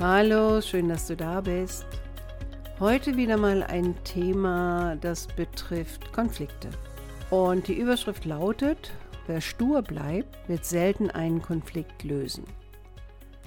Hallo, schön, dass du da bist. Heute wieder mal ein Thema, das betrifft Konflikte. Und die Überschrift lautet, wer stur bleibt, wird selten einen Konflikt lösen.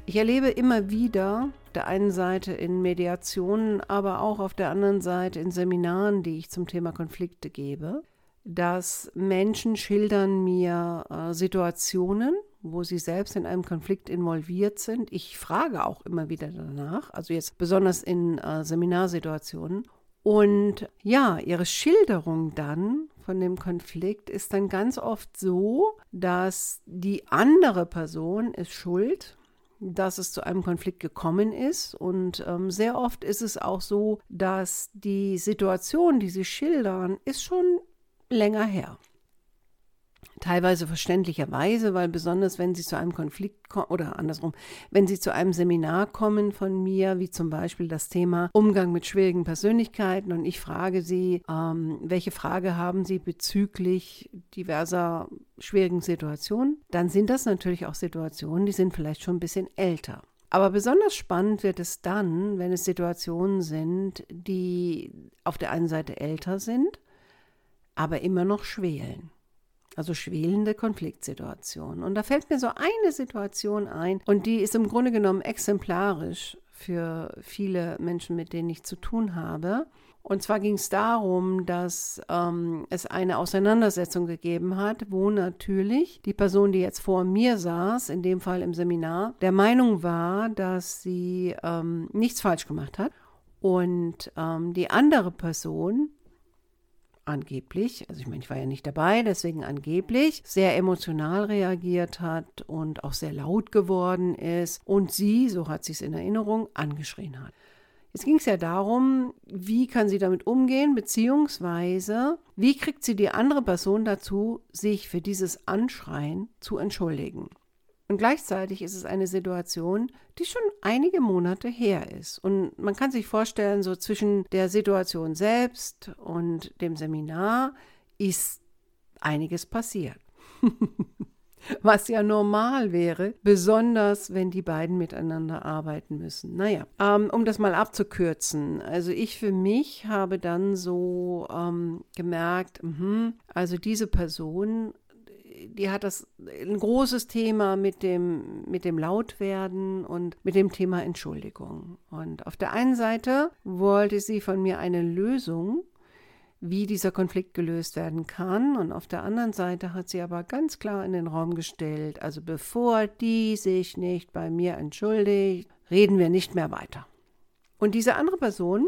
Ich erlebe immer wieder, der einen Seite in Mediationen, aber auch auf der anderen Seite in Seminaren, die ich zum Thema Konflikte gebe, dass Menschen schildern mir äh, Situationen, wo sie selbst in einem Konflikt involviert sind. Ich frage auch immer wieder danach, also jetzt besonders in äh, Seminarsituationen. Und ja, ihre Schilderung dann von dem Konflikt ist dann ganz oft so, dass die andere Person ist schuld, dass es zu einem Konflikt gekommen ist. Und ähm, sehr oft ist es auch so, dass die Situation, die sie schildern, ist schon länger her. Teilweise verständlicherweise, weil besonders wenn Sie zu einem Konflikt kommen oder andersrum, wenn Sie zu einem Seminar kommen von mir, wie zum Beispiel das Thema Umgang mit schwierigen Persönlichkeiten und ich frage Sie, ähm, welche Frage haben Sie bezüglich diverser schwierigen Situationen, dann sind das natürlich auch Situationen, die sind vielleicht schon ein bisschen älter. Aber besonders spannend wird es dann, wenn es Situationen sind, die auf der einen Seite älter sind, aber immer noch schwelen. Also schwelende Konfliktsituationen. Und da fällt mir so eine Situation ein und die ist im Grunde genommen exemplarisch für viele Menschen, mit denen ich zu tun habe. Und zwar ging es darum, dass ähm, es eine Auseinandersetzung gegeben hat, wo natürlich die Person, die jetzt vor mir saß, in dem Fall im Seminar, der Meinung war, dass sie ähm, nichts falsch gemacht hat. Und ähm, die andere Person angeblich, also ich meine, ich war ja nicht dabei, deswegen angeblich, sehr emotional reagiert hat und auch sehr laut geworden ist und sie, so hat sie es in Erinnerung, angeschrien hat. Jetzt ging es ja darum, wie kann sie damit umgehen, beziehungsweise wie kriegt sie die andere Person dazu, sich für dieses Anschreien zu entschuldigen. Und gleichzeitig ist es eine Situation, die schon einige Monate her ist. Und man kann sich vorstellen, so zwischen der Situation selbst und dem Seminar ist einiges passiert. Was ja normal wäre, besonders wenn die beiden miteinander arbeiten müssen. Naja, ähm, um das mal abzukürzen. Also ich für mich habe dann so ähm, gemerkt, mh, also diese Person die hat das ein großes Thema mit dem, mit dem Lautwerden und mit dem Thema Entschuldigung. Und auf der einen Seite wollte sie von mir eine Lösung, wie dieser Konflikt gelöst werden kann. Und auf der anderen Seite hat sie aber ganz klar in den Raum gestellt, also bevor die sich nicht bei mir entschuldigt, reden wir nicht mehr weiter. Und diese andere Person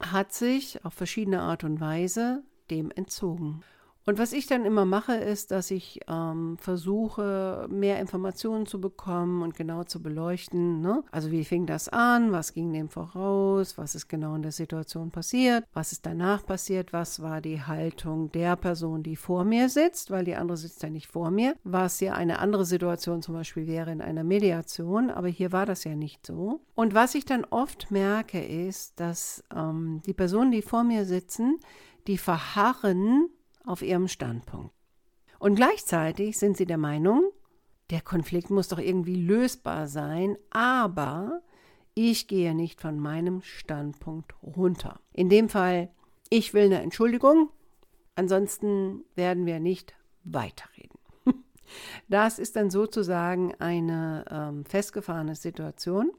hat sich auf verschiedene Art und Weise dem entzogen. Und was ich dann immer mache, ist, dass ich ähm, versuche, mehr Informationen zu bekommen und genau zu beleuchten. Ne? Also wie fing das an? Was ging dem voraus? Was ist genau in der Situation passiert? Was ist danach passiert? Was war die Haltung der Person, die vor mir sitzt? Weil die andere sitzt ja nicht vor mir. Was ja eine andere Situation zum Beispiel wäre in einer Mediation. Aber hier war das ja nicht so. Und was ich dann oft merke, ist, dass ähm, die Personen, die vor mir sitzen, die verharren auf ihrem Standpunkt. Und gleichzeitig sind sie der Meinung, der Konflikt muss doch irgendwie lösbar sein, aber ich gehe nicht von meinem Standpunkt runter. In dem Fall, ich will eine Entschuldigung, ansonsten werden wir nicht weiterreden. Das ist dann sozusagen eine ähm, festgefahrene Situation.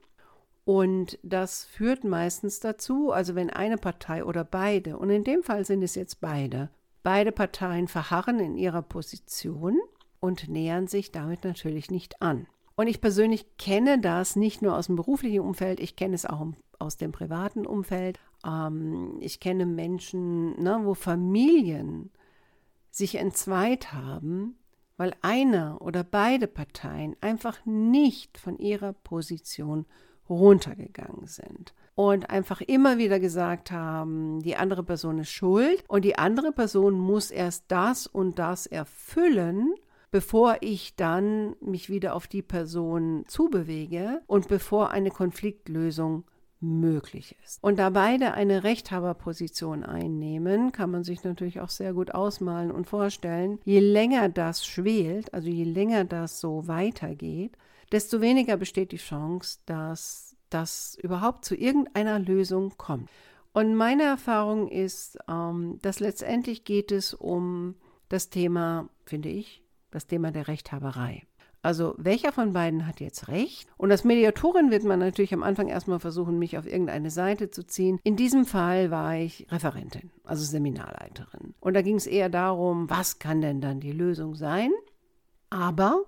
Und das führt meistens dazu, also wenn eine Partei oder beide, und in dem Fall sind es jetzt beide, Beide Parteien verharren in ihrer Position und nähern sich damit natürlich nicht an. Und ich persönlich kenne das nicht nur aus dem beruflichen Umfeld, ich kenne es auch aus dem privaten Umfeld. Ähm, ich kenne Menschen, ne, wo Familien sich entzweit haben, weil eine oder beide Parteien einfach nicht von ihrer Position runtergegangen sind. Und einfach immer wieder gesagt haben, die andere Person ist schuld und die andere Person muss erst das und das erfüllen, bevor ich dann mich wieder auf die Person zubewege und bevor eine Konfliktlösung möglich ist. Und da beide eine Rechthaberposition einnehmen, kann man sich natürlich auch sehr gut ausmalen und vorstellen, je länger das schwelt, also je länger das so weitergeht, desto weniger besteht die Chance, dass das überhaupt zu irgendeiner Lösung kommt. Und meine Erfahrung ist, ähm, dass letztendlich geht es um das Thema, finde ich, das Thema der Rechthaberei. Also welcher von beiden hat jetzt recht? Und als Mediatorin wird man natürlich am Anfang erstmal versuchen, mich auf irgendeine Seite zu ziehen. In diesem Fall war ich Referentin, also Seminarleiterin. Und da ging es eher darum, was kann denn dann die Lösung sein? Aber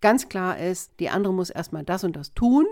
ganz klar ist, die andere muss erstmal das und das tun.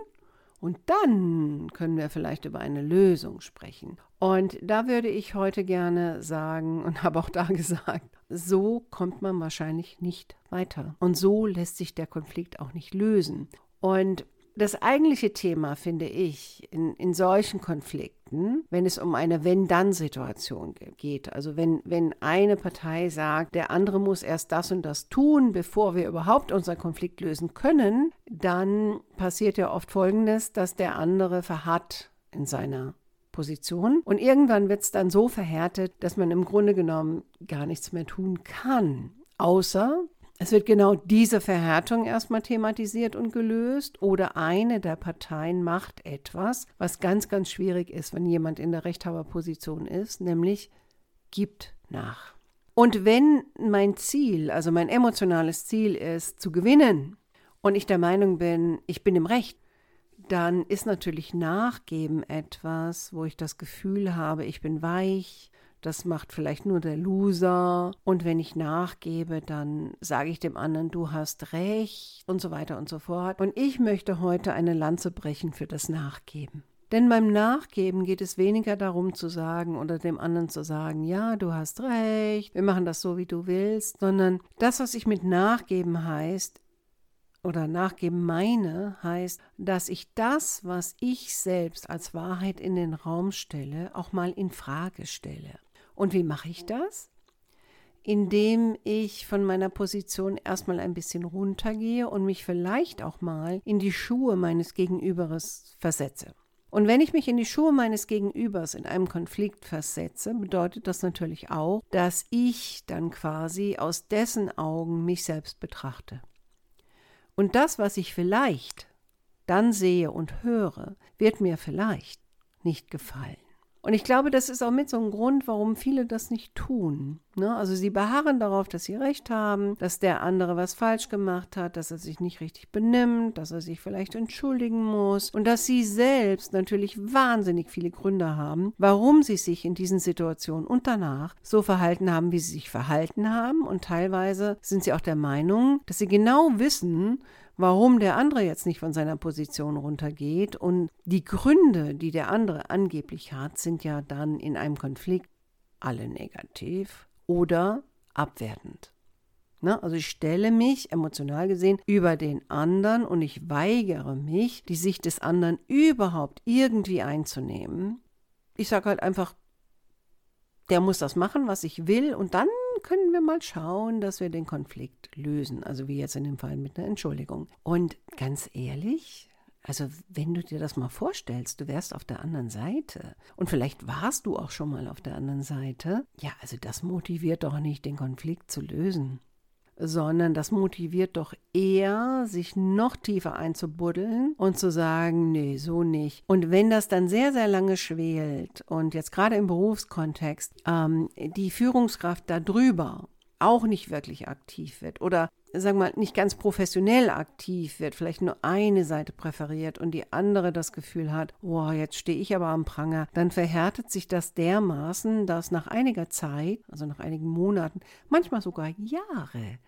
Und dann können wir vielleicht über eine Lösung sprechen. Und da würde ich heute gerne sagen und habe auch da gesagt, so kommt man wahrscheinlich nicht weiter. Und so lässt sich der Konflikt auch nicht lösen. Und das eigentliche Thema, finde ich, in, in solchen Konflikten, wenn es um eine Wenn-Dann-Situation geht, also wenn, wenn eine Partei sagt, der andere muss erst das und das tun, bevor wir überhaupt unseren Konflikt lösen können, dann passiert ja oft Folgendes, dass der andere verharrt in seiner Position. Und irgendwann wird es dann so verhärtet, dass man im Grunde genommen gar nichts mehr tun kann. Außer es wird genau diese Verhärtung erstmal thematisiert und gelöst oder eine der Parteien macht etwas, was ganz, ganz schwierig ist, wenn jemand in der Rechthaberposition ist, nämlich gibt nach. Und wenn mein Ziel, also mein emotionales Ziel ist, zu gewinnen und ich der Meinung bin, ich bin im Recht, dann ist natürlich Nachgeben etwas, wo ich das Gefühl habe, ich bin weich, das macht vielleicht nur der Loser. Und wenn ich nachgebe, dann sage ich dem anderen, du hast recht und so weiter und so fort. Und ich möchte heute eine Lanze brechen für das Nachgeben. Denn beim Nachgeben geht es weniger darum zu sagen oder dem anderen zu sagen, ja, du hast recht, wir machen das so, wie du willst, sondern das, was ich mit Nachgeben heißt, oder nachgeben meine, heißt, dass ich das, was ich selbst als Wahrheit in den Raum stelle, auch mal in Frage stelle. Und wie mache ich das? Indem ich von meiner Position erstmal ein bisschen runtergehe und mich vielleicht auch mal in die Schuhe meines Gegenübers versetze. Und wenn ich mich in die Schuhe meines Gegenübers in einem Konflikt versetze, bedeutet das natürlich auch, dass ich dann quasi aus dessen Augen mich selbst betrachte. Und das, was ich vielleicht dann sehe und höre, wird mir vielleicht nicht gefallen. Und ich glaube, das ist auch mit so einem Grund, warum viele das nicht tun. Ne? Also sie beharren darauf, dass sie recht haben, dass der andere was falsch gemacht hat, dass er sich nicht richtig benimmt, dass er sich vielleicht entschuldigen muss und dass sie selbst natürlich wahnsinnig viele Gründe haben, warum sie sich in diesen Situationen und danach so verhalten haben, wie sie sich verhalten haben. Und teilweise sind sie auch der Meinung, dass sie genau wissen, warum der andere jetzt nicht von seiner Position runtergeht. Und die Gründe, die der andere angeblich hat, sind ja dann in einem Konflikt alle negativ oder abwertend. Ne? Also ich stelle mich emotional gesehen über den anderen und ich weigere mich, die Sicht des anderen überhaupt irgendwie einzunehmen. Ich sage halt einfach, der muss das machen, was ich will und dann können wir mal schauen, dass wir den Konflikt lösen. Also wie jetzt in dem Fall mit einer Entschuldigung. Und ganz ehrlich, also wenn du dir das mal vorstellst, du wärst auf der anderen Seite und vielleicht warst du auch schon mal auf der anderen Seite, ja, also das motiviert doch nicht, den Konflikt zu lösen sondern das motiviert doch eher, sich noch tiefer einzubuddeln und zu sagen, nee, so nicht. Und wenn das dann sehr, sehr lange schwelt und jetzt gerade im Berufskontext ähm, die Führungskraft darüber auch nicht wirklich aktiv wird oder sagen wir mal, nicht ganz professionell aktiv wird, vielleicht nur eine Seite präferiert und die andere das Gefühl hat, oh, jetzt stehe ich aber am Pranger, dann verhärtet sich das dermaßen, dass nach einiger Zeit, also nach einigen Monaten, manchmal sogar Jahre,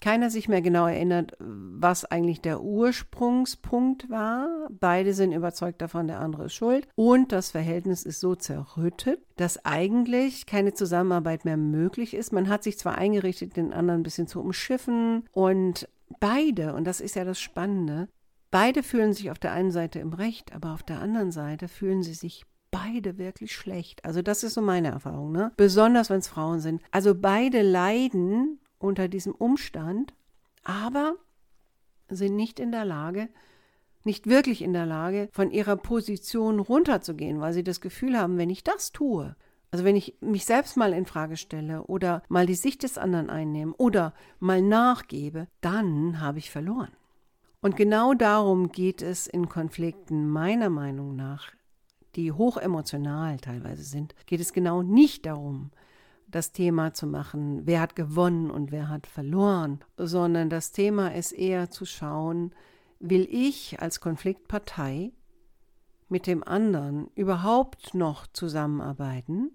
keiner sich mehr genau erinnert, was eigentlich der Ursprungspunkt war. Beide sind überzeugt davon, der andere ist schuld. Und das Verhältnis ist so zerrüttet, dass eigentlich keine Zusammenarbeit mehr möglich ist. Man hat sich zwar eingerichtet, den anderen ein bisschen zu umschiffen und beide, und das ist ja das Spannende, Beide fühlen sich auf der einen Seite im Recht, aber auf der anderen Seite fühlen sie sich beide wirklich schlecht. Also das ist so meine Erfahrung, ne? Besonders wenn es Frauen sind. Also beide leiden unter diesem Umstand, aber sind nicht in der Lage, nicht wirklich in der Lage, von ihrer Position runterzugehen, weil sie das Gefühl haben, wenn ich das tue, also wenn ich mich selbst mal in Frage stelle oder mal die Sicht des anderen einnehme oder mal nachgebe, dann habe ich verloren. Und genau darum geht es in Konflikten meiner Meinung nach, die hochemotional teilweise sind, geht es genau nicht darum, das Thema zu machen, wer hat gewonnen und wer hat verloren, sondern das Thema ist eher zu schauen, will ich als Konfliktpartei mit dem anderen überhaupt noch zusammenarbeiten?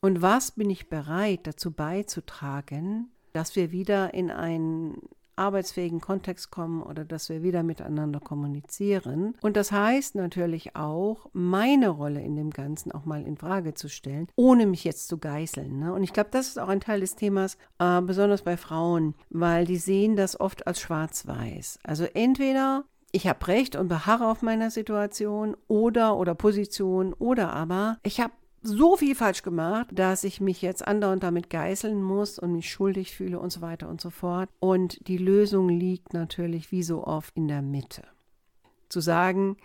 Und was bin ich bereit dazu beizutragen, dass wir wieder in einen arbeitsfähigen Kontext kommen oder dass wir wieder miteinander kommunizieren. Und das heißt natürlich auch, meine Rolle in dem Ganzen auch mal in Frage zu stellen, ohne mich jetzt zu geißeln. Ne? Und ich glaube, das ist auch ein Teil des Themas, äh, besonders bei Frauen, weil die sehen das oft als schwarz-weiß. Also entweder ich habe recht und beharre auf meiner Situation oder oder Position oder aber ich habe so viel falsch gemacht, dass ich mich jetzt andauernd damit geißeln muss und mich schuldig fühle und so weiter und so fort. Und die Lösung liegt natürlich wie so oft in der Mitte. Zu sagen,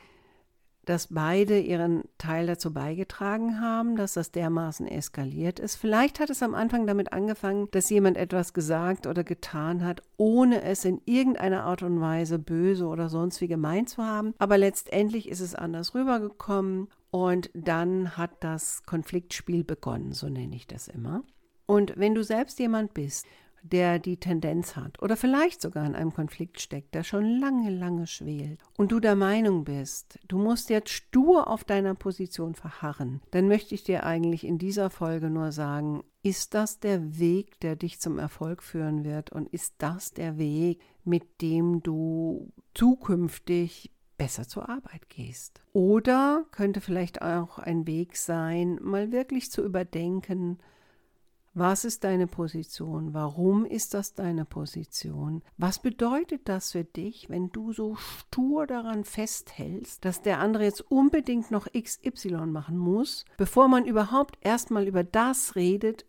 dass beide ihren Teil dazu beigetragen haben, dass das dermaßen eskaliert ist. Vielleicht hat es am Anfang damit angefangen, dass jemand etwas gesagt oder getan hat, ohne es in irgendeiner Art und Weise böse oder sonst wie gemeint zu haben. Aber letztendlich ist es anders rübergekommen und dann hat das Konfliktspiel begonnen, so nenne ich das immer. Und wenn du selbst jemand bist, der die Tendenz hat oder vielleicht sogar in einem Konflikt steckt, der schon lange, lange schwelt und du der Meinung bist, du musst jetzt stur auf deiner Position verharren, dann möchte ich dir eigentlich in dieser Folge nur sagen, ist das der Weg, der dich zum Erfolg führen wird und ist das der Weg, mit dem du zukünftig besser zur Arbeit gehst. Oder könnte vielleicht auch ein Weg sein, mal wirklich zu überdenken, was ist deine Position? Warum ist das deine Position? Was bedeutet das für dich, wenn du so stur daran festhältst, dass der andere jetzt unbedingt noch XY machen muss, bevor man überhaupt erstmal über das redet,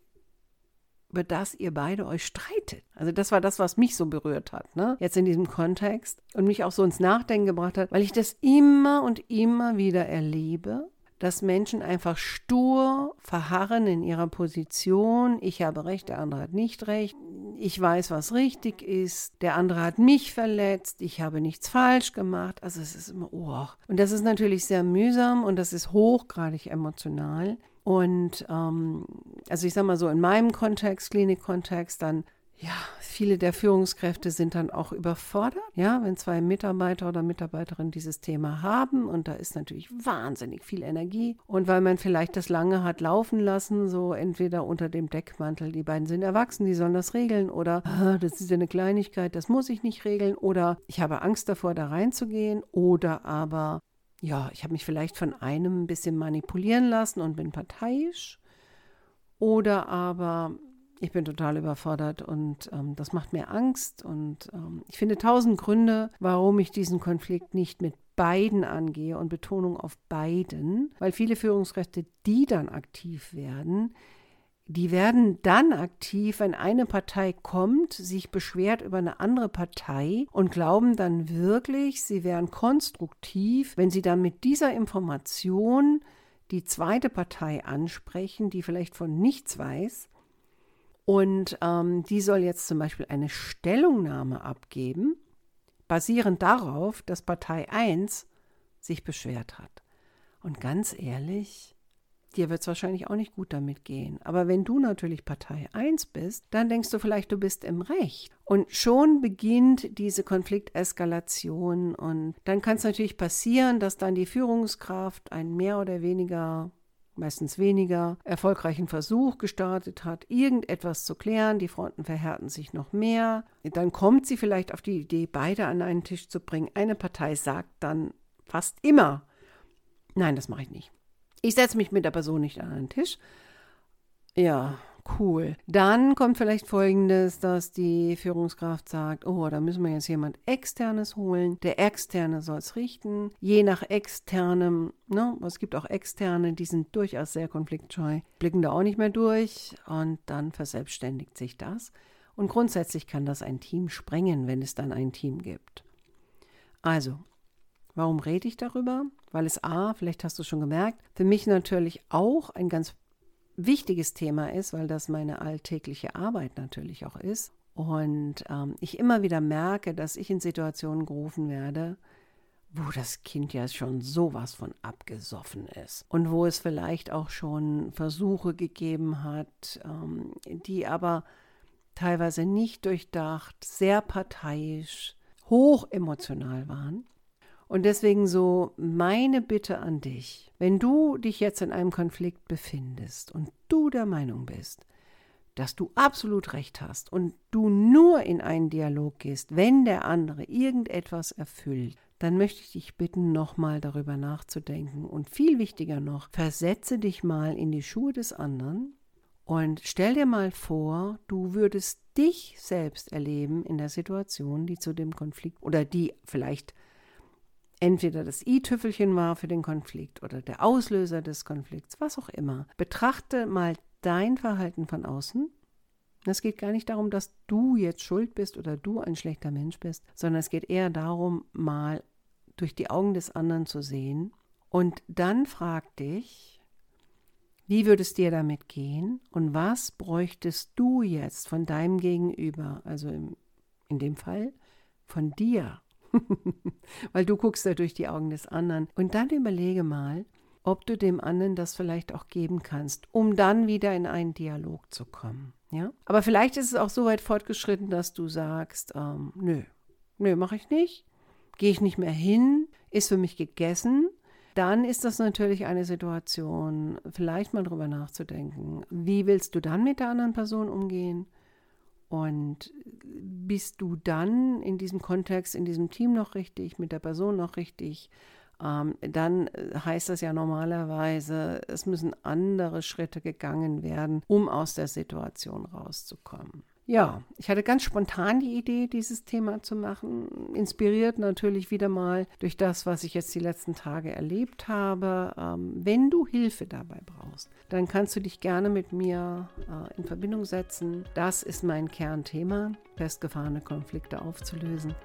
über das ihr beide euch streitet. Also das war das, was mich so berührt hat, ne? Jetzt in diesem Kontext und mich auch so ins Nachdenken gebracht hat, weil ich das immer und immer wieder erlebe dass Menschen einfach stur verharren in ihrer Position. Ich habe recht, der andere hat nicht recht. Ich weiß, was richtig ist. Der andere hat mich verletzt. Ich habe nichts falsch gemacht. Also es ist immer, oh. Und das ist natürlich sehr mühsam und das ist hochgradig emotional. Und ähm, also ich sage mal so, in meinem Kontext, Klinikkontext, dann ja, viele der Führungskräfte sind dann auch überfordert, ja, wenn zwei Mitarbeiter oder Mitarbeiterinnen dieses Thema haben. Und da ist natürlich wahnsinnig viel Energie. Und weil man vielleicht das lange hat laufen lassen, so entweder unter dem Deckmantel, die beiden sind erwachsen, die sollen das regeln. Oder ah, das ist ja eine Kleinigkeit, das muss ich nicht regeln. Oder ich habe Angst davor, da reinzugehen. Oder aber ja, ich habe mich vielleicht von einem ein bisschen manipulieren lassen und bin parteiisch oder aber ich bin total überfordert und ähm, das macht mir Angst. Und ähm, ich finde tausend Gründe, warum ich diesen Konflikt nicht mit beiden angehe und Betonung auf beiden, weil viele Führungskräfte, die dann aktiv werden, die werden dann aktiv, wenn eine Partei kommt, sich beschwert über eine andere Partei und glauben dann wirklich, sie wären konstruktiv, wenn sie dann mit dieser Information die zweite Partei ansprechen, die vielleicht von nichts weiß und ähm, die soll jetzt zum Beispiel eine Stellungnahme abgeben, basierend darauf, dass Partei 1 sich beschwert hat. Und ganz ehrlich, dir wird es wahrscheinlich auch nicht gut damit gehen. Aber wenn du natürlich Partei 1 bist, dann denkst du vielleicht, du bist im Recht. Und schon beginnt diese Konflikteskalation. Und dann kann es natürlich passieren, dass dann die Führungskraft ein mehr oder weniger meistens weniger, erfolgreichen Versuch gestartet hat, irgendetwas zu klären. Die Fronten verhärten sich noch mehr. Dann kommt sie vielleicht auf die Idee, beide an einen Tisch zu bringen. Eine Partei sagt dann fast immer, nein, das mache ich nicht. Ich setze mich mit der Person nicht an einen Tisch. Ja, Cool. Dann kommt vielleicht folgendes, dass die Führungskraft sagt, oh, da müssen wir jetzt jemand externes holen. Der externe soll es richten. Je nach externem, ne, es gibt auch externe, die sind durchaus sehr konfliktscheu, blicken da auch nicht mehr durch und dann verselbstständigt sich das. Und grundsätzlich kann das ein Team sprengen, wenn es dann ein Team gibt. Also, warum rede ich darüber? Weil es A, vielleicht hast du schon gemerkt, für mich natürlich auch ein ganz wichtiges Thema ist, weil das meine alltägliche Arbeit natürlich auch ist. Und ähm, ich immer wieder merke, dass ich in Situationen gerufen werde, wo das Kind ja schon sowas von abgesoffen ist und wo es vielleicht auch schon Versuche gegeben hat, ähm, die aber teilweise nicht durchdacht, sehr parteiisch, hoch emotional waren. Und deswegen so meine Bitte an dich, wenn du dich jetzt in einem Konflikt befindest und du der Meinung bist, dass du absolut recht hast und du nur in einen Dialog gehst, wenn der andere irgendetwas erfüllt, dann möchte ich dich bitten, nochmal darüber nachzudenken. Und viel wichtiger noch, versetze dich mal in die Schuhe des anderen und stell dir mal vor, du würdest dich selbst erleben in der Situation, die zu dem Konflikt oder die vielleicht entweder das i-Tüpfelchen war für den Konflikt oder der Auslöser des Konflikts, was auch immer. Betrachte mal dein Verhalten von außen. Es geht gar nicht darum, dass du jetzt schuld bist oder du ein schlechter Mensch bist, sondern es geht eher darum, mal durch die Augen des anderen zu sehen. Und dann frag dich, wie würde es dir damit gehen und was bräuchtest du jetzt von deinem Gegenüber, also in dem Fall von dir, weil du guckst da durch die Augen des anderen. Und dann überlege mal, ob du dem anderen das vielleicht auch geben kannst, um dann wieder in einen Dialog zu kommen. Ja? Aber vielleicht ist es auch so weit fortgeschritten, dass du sagst, ähm, nö, nö, mache ich nicht, gehe ich nicht mehr hin, ist für mich gegessen. Dann ist das natürlich eine Situation, vielleicht mal drüber nachzudenken. Wie willst du dann mit der anderen Person umgehen? Und bist du dann in diesem Kontext, in diesem Team noch richtig, mit der Person noch richtig? Ähm, dann äh, heißt das ja normalerweise, es müssen andere Schritte gegangen werden, um aus der Situation rauszukommen. Ja, ich hatte ganz spontan die Idee, dieses Thema zu machen, inspiriert natürlich wieder mal durch das, was ich jetzt die letzten Tage erlebt habe. Ähm, wenn du Hilfe dabei brauchst, dann kannst du dich gerne mit mir äh, in Verbindung setzen. Das ist mein Kernthema, festgefahrene Konflikte aufzulösen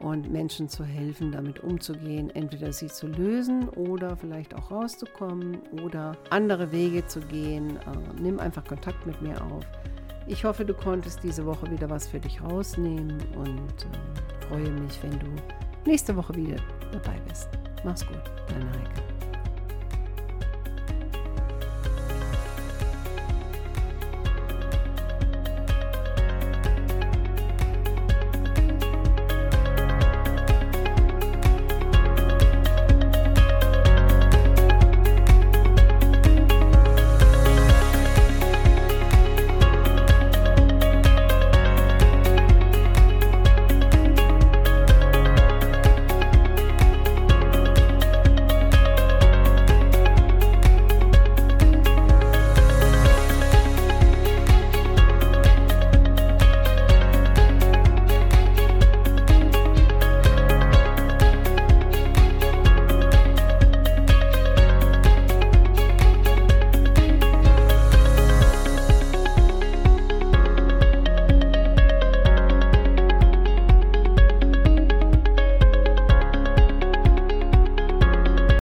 und Menschen zu helfen, damit umzugehen, entweder sie zu lösen oder vielleicht auch rauszukommen oder andere Wege zu gehen. Äh, nimm einfach Kontakt mit mir auf. Ich hoffe, du konntest diese Woche wieder was für dich rausnehmen und äh, freue mich, wenn du nächste Woche wieder dabei bist. Mach's gut, deine Heike.